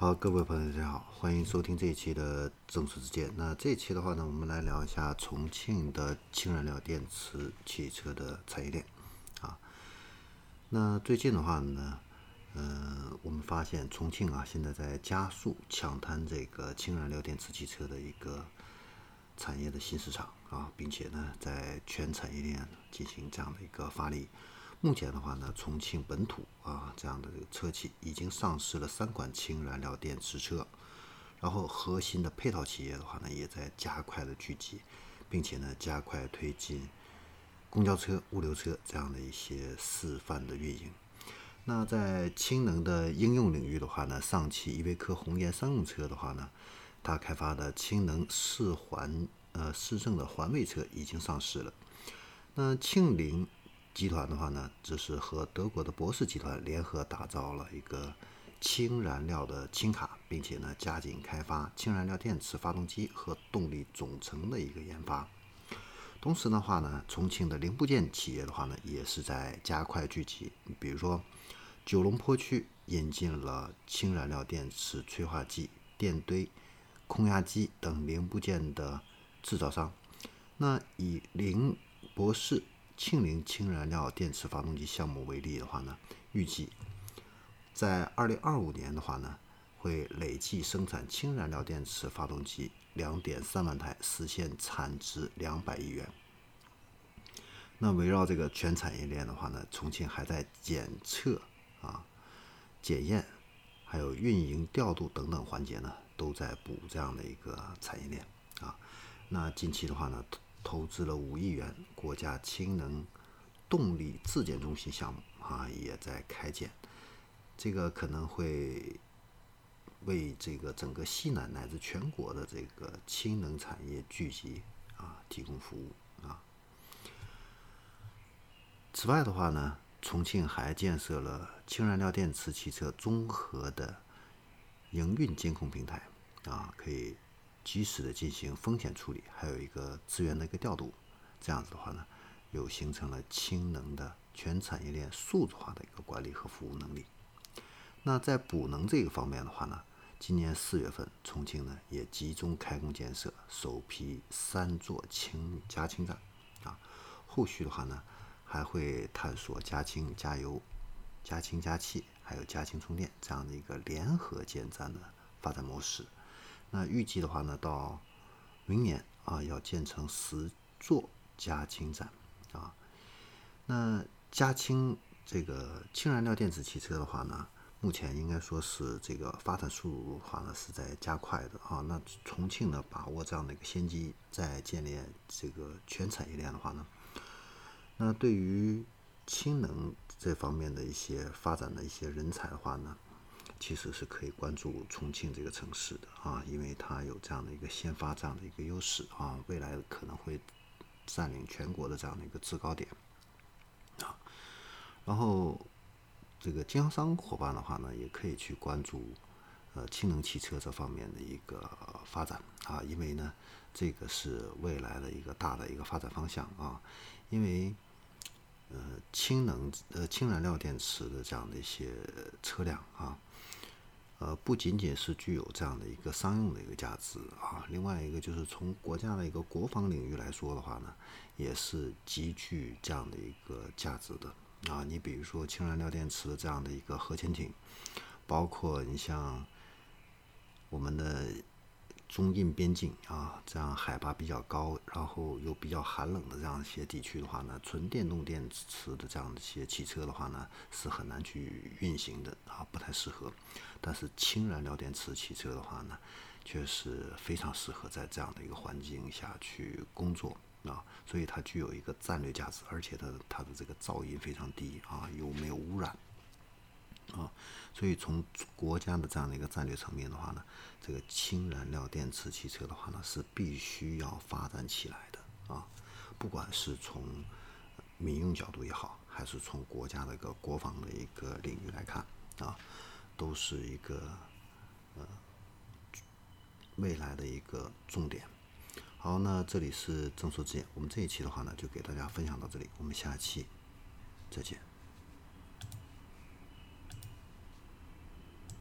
好，各位朋友，大家好，欢迎收听这一期的正说之见。那这一期的话呢，我们来聊一下重庆的氢燃料电池汽车的产业链啊。那最近的话呢，呃，我们发现重庆啊，现在在加速抢滩这个氢燃料电池汽车的一个产业的新市场啊，并且呢，在全产业链进行这样的一个发力。目前的话呢，重庆本土啊这样的这个车企已经上市了三款氢燃料电池车，然后核心的配套企业的话呢，也在加快的聚集，并且呢加快推进公交车、物流车这样的一些示范的运营。那在氢能的应用领域的话呢，上汽依维柯红岩商用车的话呢，它开发的氢能四环呃四正的环卫车已经上市了。那庆铃。集团的话呢，这是和德国的博世集团联合打造了一个氢燃料的氢卡，并且呢，加紧开发氢燃料电池发动机和动力总成的一个研发。同时的话呢，重庆的零部件企业的话呢，也是在加快聚集。比如说，九龙坡区引进了氢燃料电池催化剂、电堆、空压机等零部件的制造商。那以零博士。庆铃氢燃料电池发动机项目为例的话呢，预计在二零二五年的话呢，会累计生产氢燃料电池发动机两点三万台，实现产值两百亿元。那围绕这个全产业链的话呢，重庆还在检测啊、检验，还有运营调度等等环节呢，都在补这样的一个产业链啊。那近期的话呢，投资了五亿元，国家氢能动力自检中心项目啊也在开建，这个可能会为这个整个西南乃至全国的这个氢能产业聚集啊提供服务啊。此外的话呢，重庆还建设了氢燃料电池汽车综合的营运监控平台啊，可以。及时的进行风险处理，还有一个资源的一个调度，这样子的话呢，又形成了氢能的全产业链数字化的一个管理和服务能力。那在补能这个方面的话呢，今年四月份，重庆呢也集中开工建设首批三座氢加氢站，啊，后续的话呢，还会探索加氢加油、加氢加气，还有加氢充电这样的一个联合建站的发展模式。那预计的话呢，到明年啊，要建成十座加氢站啊。那加氢这个氢燃料电池汽车的话呢，目前应该说是这个发展速度的话呢是在加快的啊。那重庆呢，把握这样的一个先机，在建立这个全产业链的话呢，那对于氢能这方面的一些发展的一些人才的话呢。其实是可以关注重庆这个城市的啊，因为它有这样的一个先发这样的一个优势啊，未来可能会占领全国的这样的一个制高点啊。然后这个经销商伙伴的话呢，也可以去关注呃氢能汽车这方面的一个发展啊，因为呢这个是未来的一个大的一个发展方向啊，因为呃氢能呃氢燃料电池的这样的一些车辆啊。呃，不仅仅是具有这样的一个商用的一个价值啊，另外一个就是从国家的一个国防领域来说的话呢，也是极具这样的一个价值的啊。你比如说氢燃料电池的这样的一个核潜艇，包括你像我们的。中印边境啊，这样海拔比较高，然后又比较寒冷的这样一些地区的话呢，纯电动电池的这样的一些汽车的话呢，是很难去运行的啊，不太适合。但是氢燃料电池汽车的话呢，却是非常适合在这样的一个环境下去工作啊，所以它具有一个战略价值，而且它它的这个噪音非常低啊，又没有污染。啊，所以从国家的这样的一个战略层面的话呢，这个氢燃料电池汽车的话呢，是必须要发展起来的啊。不管是从民用角度也好，还是从国家的一个国防的一个领域来看啊，都是一个呃未来的一个重点。好，那这里是正说之言，我们这一期的话呢，就给大家分享到这里，我们下期再见。